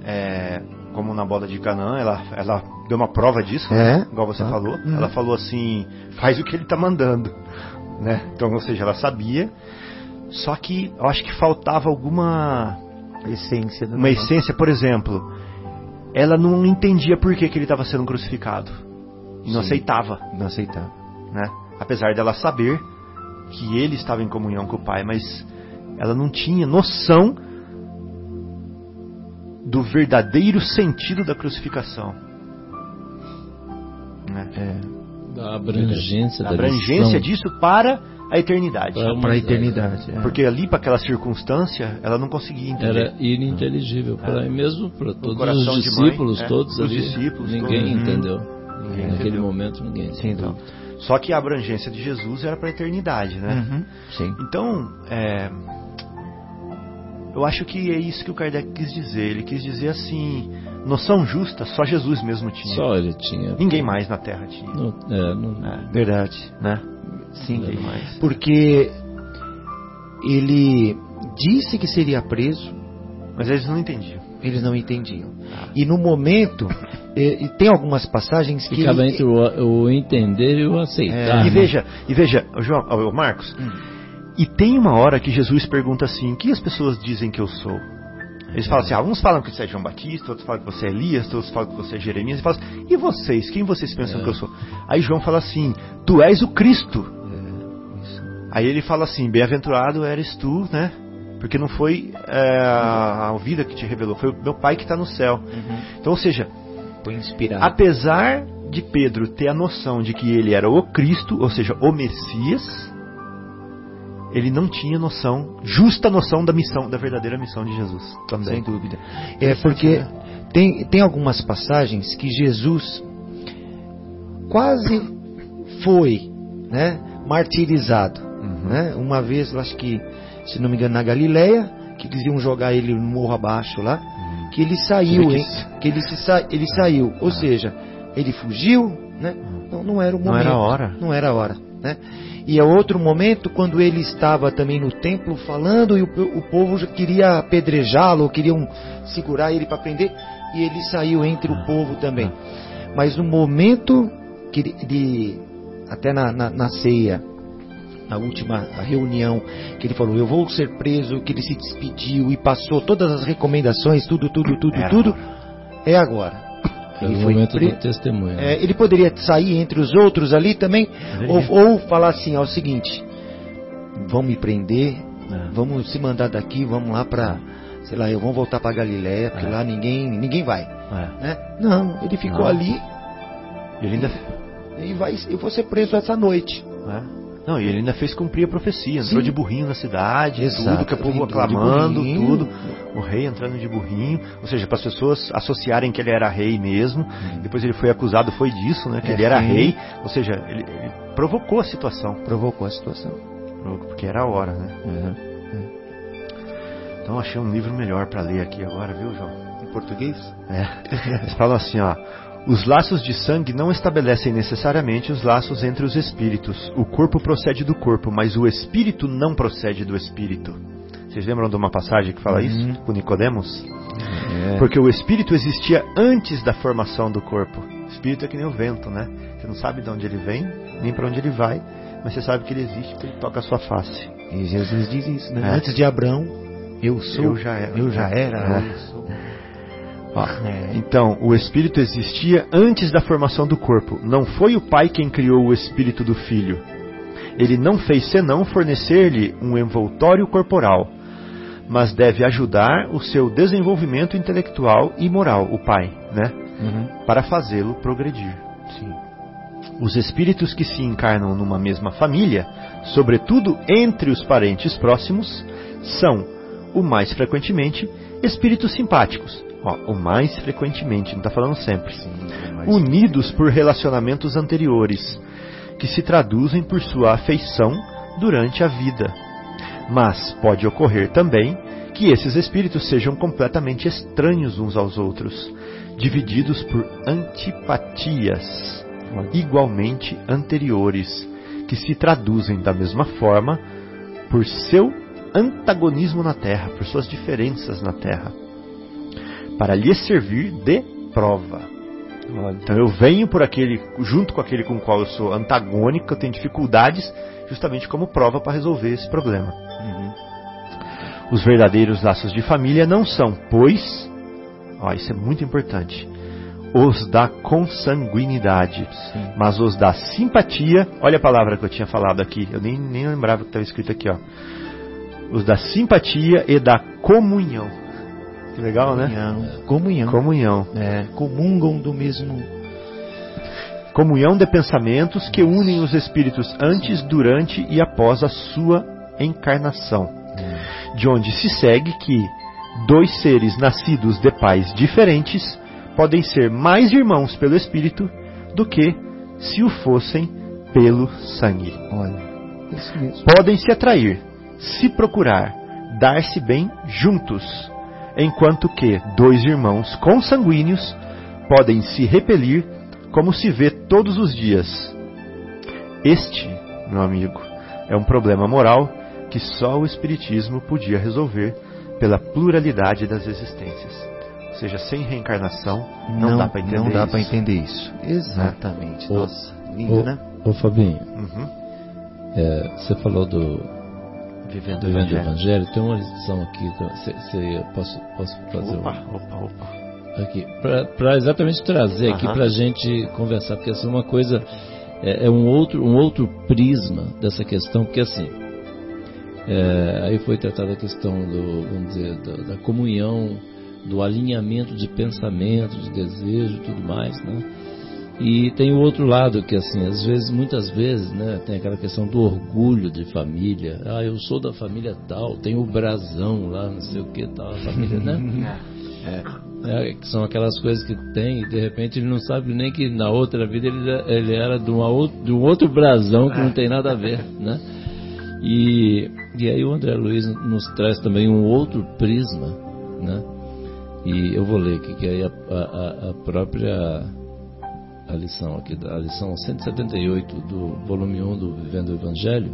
É, como na bola de Canaã, ela, ela deu uma prova disso, né, É. igual você Ah. falou. Uhum. Ela falou assim: faz o que ele está mandando, né? Então, ou seja, ela sabia. Só que eu acho que faltava alguma essência do uma negócio. essência, por exemplo, ela não entendia por que, que ele estava sendo crucificado e não Sim. aceitava, Não aceitar. né? Apesar dela saber que ele estava em comunhão com o Pai, mas ela não tinha noção do verdadeiro sentido da crucificação, né? É, Da abrangência A da abrangência disso para a eternidade. Para a eternidade. é. Porque ali, para aquela circunstância, ela não conseguia entender. Era ininteligível para mesmo para todos os de mãe, discípulos é, todos os ali. discípulos, ninguém todos. entendeu. Ninguém Naquele entendeu. momento ninguém entendeu. dúvida. Só que a abrangência de Jesus era para a eternidade, né? Uhum. Sim. Então, é, eu acho que é isso que o Kardec quis dizer. Ele quis dizer assim: noção justa só Jesus mesmo tinha. Só ele tinha. Ninguém mais na Terra tinha. Não, é, não, É, Verdade. né? Sim. Ninguém mais. Porque ele disse que seria preso, Mas eles não entendiam. Eles não entendiam. E no momento, e tem algumas passagens que. Ficava ele- entre o, o entender e o aceitar. e né? veja, e veja, João, Marcos, Hum. e tem uma hora que Jesus pergunta assim: o que as pessoas dizem que eu sou? Eles falam assim, ah, uns falam que você é João Batista, outros falam que você é Elias, outros falam que você é Jeremias, e falam assim, e vocês, quem vocês pensam É. que eu sou? Aí João fala assim, tu és o Cristo. É. Aí ele fala assim, bem-aventurado eres tu, né? Porque não foi é, a vida que te revelou, foi o meu pai que está no céu. Uhum. Então, ou seja, Foi inspirado. apesar de Pedro ter a noção de que ele era o Cristo, ou seja, o Messias, ele não tinha noção, justa noção da missão, da verdadeira missão de Jesus. Sem Também. dúvida. É porque tem, tem algumas passagens que Jesus quase foi né, martirizado. Uhum. Né? Uma vez, eu acho que, se não me engano, na Galileia, que eles iam jogar ele no morro abaixo lá, que ele saiu, hein? Que ele, se sa... ele saiu. Ou seja, ele fugiu, né? Não, não era o Não momento. era a hora. Não era a hora, né? E é outro momento quando ele estava também no templo falando e o, o povo queria apedrejá-lo, queriam segurar ele para prender e ele saiu entre o povo também. Mas no momento que ele- até na, na, na ceia, na última reunião, que ele falou, eu vou ser preso, que ele se despediu e passou todas as recomendações, tudo, tudo, tudo, É tudo, é agora. O Ele foi momento pre- do testemunho. é, ele poderia sair entre os outros ali também, ou, ou falar assim, ó, o seguinte, vão me prender, É. vamos se mandar daqui, vamos lá pra, sei lá, eu vou voltar pra Galiléia, porque É. lá ninguém, ninguém vai, É. né? Não, ele ficou Não. ali E ele ainda, e vai, eu vou ser preso essa noite. Não, e ele ainda fez cumprir a profecia, entrou Sim. de burrinho na cidade, Exato, tudo, que o povo aclamando, tudo. O rei entrando de burrinho, ou seja, para as pessoas associarem que ele era rei mesmo. Depois ele foi acusado, foi disso, né? Que É, ele era sim. rei, ou seja, ele, ele provocou a situação, Provocou a situação. porque era a hora, né? Uhum. Então achei um livro melhor para ler aqui agora, viu, João? Em português? É. Eles falam assim, ó. Os laços de sangue não estabelecem necessariamente os laços entre os espíritos. O corpo procede do corpo, mas o espírito não procede do espírito. Vocês lembram de uma passagem que fala Uhum. isso? Com Nicodemos? É. Porque o espírito existia antes da formação do corpo. O espírito é que nem o vento, né? Você não sabe de onde ele vem, nem para onde ele vai, mas você sabe que ele existe porque ele toca a sua face. E Jesus diz isso, né? É. Antes de Abraão, eu sou. Eu já era. Eu já era. É. eu sou. É. Então, o espírito existia antes da formação do corpo. Não foi o pai quem criou o espírito do filho. Ele não fez senão fornecer-lhe um envoltório corporal, mas deve ajudar o seu desenvolvimento intelectual e moral, o pai, né? Uhum. Para fazê-lo progredir. Sim. Os espíritos que se encarnam numa mesma família, sobretudo entre os parentes próximos, são, o mais frequentemente, espíritos simpáticos. Ó, o mais frequentemente, não está falando sempre. Unidos por relacionamentos anteriores, que se traduzem por sua afeição durante a vida. Mas pode ocorrer também que esses espíritos sejam completamente estranhos uns aos outros, divididos por antipatias igualmente anteriores, que se traduzem da mesma forma por seu antagonismo na terra, por suas diferenças na terra, para lhe servir de prova. Então eu venho por aquele, junto com aquele com o qual eu sou antagônico, eu tenho dificuldades, justamente como prova para resolver esse problema. Uhum. Os verdadeiros laços de família não são, pois, ó, isso é muito importante, os da consanguinidade, Sim. mas os da simpatia. Olha a palavra que eu tinha falado aqui, eu nem, nem lembrava que estava escrito aqui, ó. Os da simpatia e da comunhão. Que legal, né? comunhão, né? Comunhão. Comunhão. É, comungam do mesmo. Comunhão de pensamentos que unem os espíritos antes, durante e após a sua encarnação. De onde se segue que dois seres nascidos de pais diferentes podem ser mais irmãos pelo espírito do que se o fossem pelo sangue. Olha, podem se atrair, se procurar, dar-se bem juntos, enquanto que dois irmãos consanguíneos podem se repelir como se vê todos os dias. Este, meu amigo, é um problema moral que só o Espiritismo podia resolver pela pluralidade das existências seja, sem reencarnação, não, não dá para entender Não dá para entender isso. Exatamente. Né? Nossa, lindo, ô, né? Ô Fabinho, uhum. é, você falou do Vivendo, do Vivendo Evangelho. Evangelho. Tem uma lição aqui, cê, cê, posso, posso fazer opa, um... opa, opa. Aqui, para exatamente trazer aqui para a gente conversar, porque assim, uma coisa é, é, um, outro, um outro prisma dessa questão, porque assim, é, aí foi tratada a questão do, vamos dizer, da, da comunhão do alinhamento de pensamento, de desejo e tudo mais, né? E tem o outro lado que assim, às vezes, muitas vezes, né, tem aquela questão do orgulho de família. Ah, eu sou da família tal, tenho o brasão lá, não sei o que tal, a família, né? É, é, que são aquelas coisas que tem e de repente ele não sabe nem que na outra vida ele, ele era de, uma, de um outro brasão que não tem nada a ver, né? E, e aí o André Luiz nos traz também um outro prisma, né? E eu vou ler aqui, que aí a, a, a própria a lição aqui, a lição 178 do volume 1 do Vivendo o Evangelho,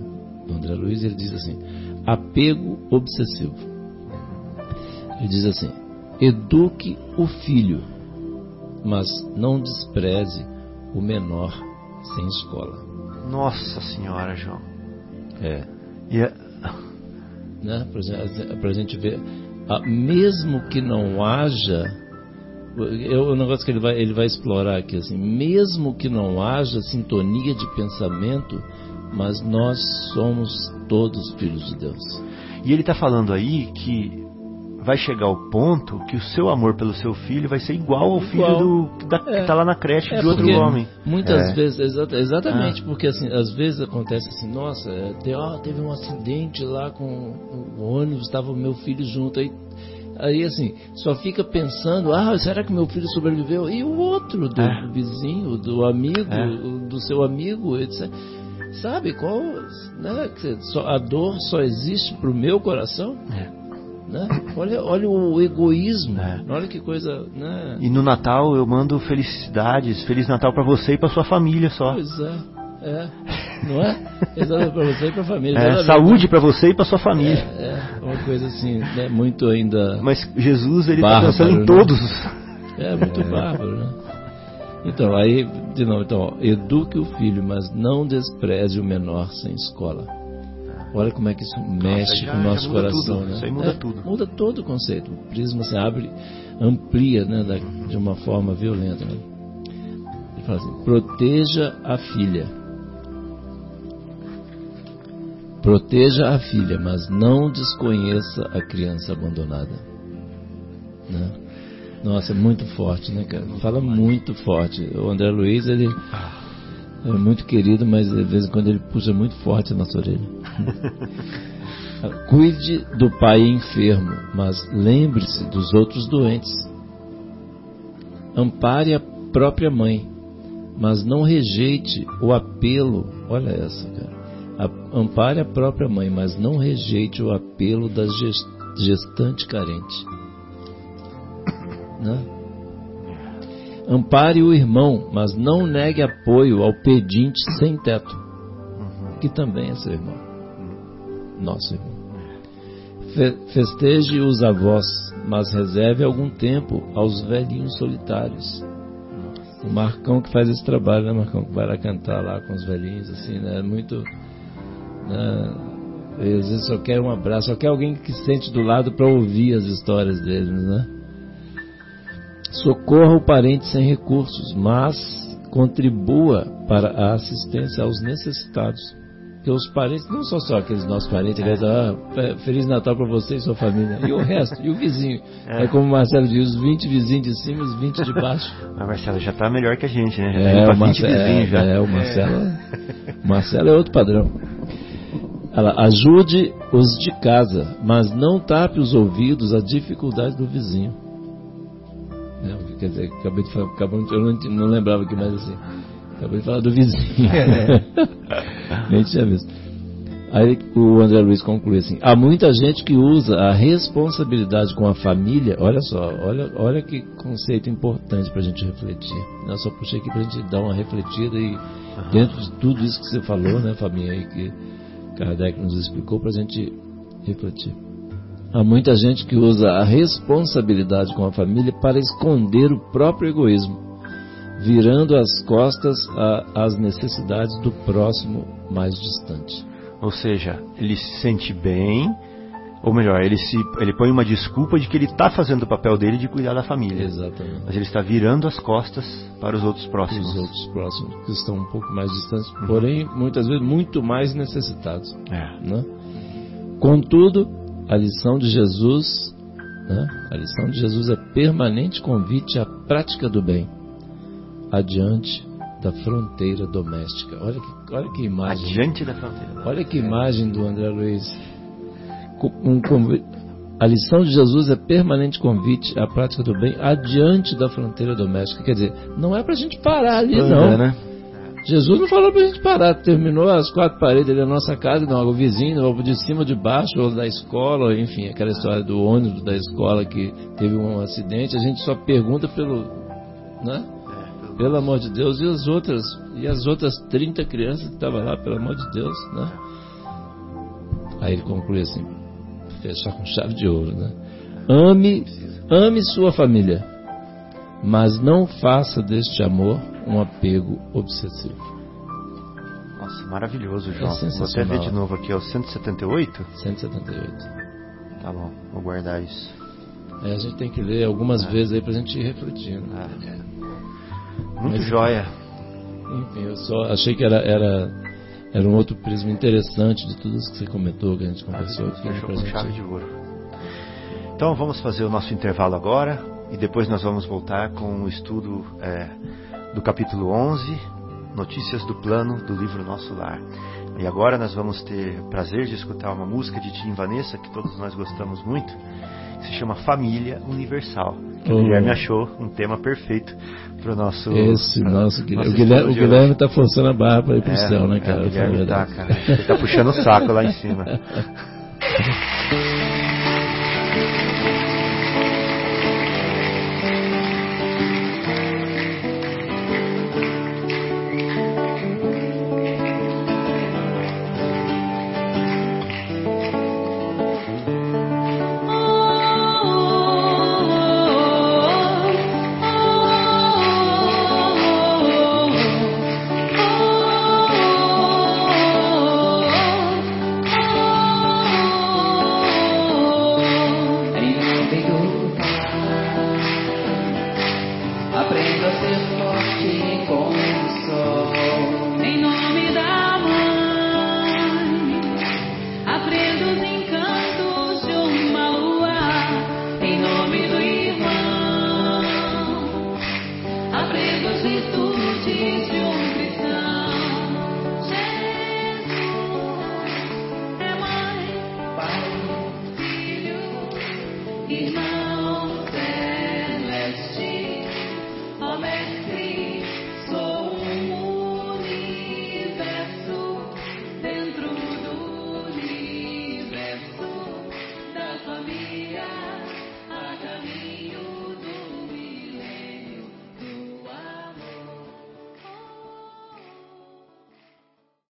do André Luiz, ele diz assim: apego obsessivo. Ele diz assim: eduque o filho, mas não despreze o menor sem escola. Nossa Senhora, João. É. E a... né, para a gente ver mesmo que não haja, é o negócio que ele vai, ele vai explorar aqui, assim, mesmo que não haja sintonia de pensamento, mas nós somos todos filhos de Deus. E ele está falando aí que vai chegar o ponto que o seu amor pelo seu filho vai ser igual ao filho igual. do, da, é. que está lá na creche é de outro homem. Muitas é. vezes, exata, exatamente, ah. porque assim, às vezes acontece assim, nossa, é, te, oh, teve um acidente lá com o ônibus, estava o meu filho junto, aí, aí assim, só fica pensando, ah, será que meu filho sobreviveu? E o outro, do é. vizinho, do amigo, é. do seu amigo, etc. Sabe qual, né, a dor só existe para o meu coração? É. Né? Olha, olha o egoísmo. É. Olha que coisa. Né? E no Natal eu mando felicidades, Feliz Natal para você e para sua família só. Pois é. É, não é? Exatamente para você e para a família. É, saúde para você e para sua família. É, é, uma coisa assim, né, muito ainda. Mas Jesus ele está pensando em né? todos. É muito é. bárbaro, né? Então aí de novo, então, ó, eduque o filho, mas não despreze o menor sem escola. Olha como é que isso mexe Nossa, já, com o nosso coração. Tudo. Né? Isso aí muda é, tudo. Muda todo o conceito. O prisma se abre, amplia né, da, de uma forma violenta. Né? Ele fala assim: proteja a filha. Proteja a filha, mas não desconheça a criança abandonada. Né? Nossa, é muito forte, né, cara? Fala muito forte. O André Luiz, ele é muito querido, mas de vez em quando ele puxa muito forte a nossa orelha. Cuide do pai enfermo, mas lembre-se dos outros doentes. Ampare a própria mãe, mas não rejeite o apelo. Olha essa, cara. Ampare a própria mãe, mas não rejeite o apelo da gestante carente. Né? Ampare o irmão, mas não negue apoio ao pedinte sem teto, que também é seu irmão. Nosso irmão. Fe- Festeje os avós, mas reserve algum tempo aos velhinhos solitários. O Marcão que faz esse trabalho, né, Marcão? Que vai lá cantar lá com os velhinhos, assim, né? Muito. Né? Às vezes só quer um abraço, só quer alguém que sente do lado para ouvir as histórias deles, né? Socorra o parente sem recursos, mas contribua para a assistência aos necessitados. Porque os parentes, não são só aqueles nossos parentes, que ah, fe- Feliz Natal para você e sua família. E o resto, e o vizinho. É, como o Marcelo diz, os 20 vizinhos de cima e os 20 de baixo. A Marcela já tá melhor que a gente, né? Já É, o pra 20 Marcelo, vizinhos já. é, o Marcelo, o Marcelo é outro padrão. Ela ajude os de casa, mas não tape os ouvidos à dificuldade do vizinho. Não, quer dizer, acabei de falar, acabou, eu não, não lembrava aqui mais assim. Acabei de falar do vizinho. Nem tinha visto. Aí o André Luiz conclui assim: há muita gente que usa a responsabilidade com a família. Olha só, olha, olha que conceito importante para a gente refletir. Eu só puxei aqui para a gente dar uma refletida e dentro de tudo isso que você falou, né, Fabinho, aí que Kardec nos explicou para a gente refletir. Há muita gente que usa a responsabilidade com a família para esconder o próprio egoísmo, virando as costas às necessidades do próximo mais distante. Ou seja, ele se sente bem, ou melhor, ele, se, ele põe uma desculpa de que ele está fazendo o papel dele de cuidar da família. Exatamente. Mas ele está virando as costas para os outros próximos. Os outros próximos que estão um pouco mais distantes, porém muitas vezes muito mais necessitados. É. né? Contudo, a lição de Jesus, né? a lição de Jesus é permanente convite à prática do bem, adiante da fronteira doméstica. Olha que, olha que imagem. Adiante da fronteira. Olha que imagem do André Luiz. Um convi- a lição de Jesus é permanente convite à prática do bem adiante da fronteira doméstica. Quer dizer, não é pra gente parar ali, Pois não. é, né? Jesus não falou pra gente parar, terminou as quatro paredes ali da nossa casa, não, o vizinho, ou de cima, de baixo, ou da escola, enfim, aquela história do ônibus da escola que teve um acidente, a gente só pergunta pelo, né? Pelo amor de Deus, e as outras, e as outras 30 crianças que estavam lá, pelo amor de Deus, né? Aí ele conclui assim, fechar com chave de ouro, né? Ame, ame sua família, mas não faça deste amor um apego obsessivo. Nossa, maravilhoso, João. Vou até É ver de novo aqui, é o 178? 178. Tá bom, vou guardar isso. É, a gente tem que ler algumas vezes aí pra gente ir refletindo. Ah, Muito Mas- joia. Enfim, eu só achei que era, era, era um outro prisma interessante de tudo isso que você comentou, que a gente conversou aqui. Fechou com chave de ouro. Então vamos fazer o nosso intervalo agora e depois nós vamos voltar com o estudo é, do capítulo 11, Notícias do Plano do livro Nosso Lar. E agora nós vamos ter prazer de escutar uma música de Tim Vanessa que todos nós gostamos muito, que se chama Família Universal. O. Guilherme achou um tema perfeito para o nosso. Esse pra- nosso Guilherme. O Guilherme, o tá forçando a barra pra ir pro É, céu, né, é, cara? o Guilherme a tá, cara. Ele tá puxando o saco lá em cima.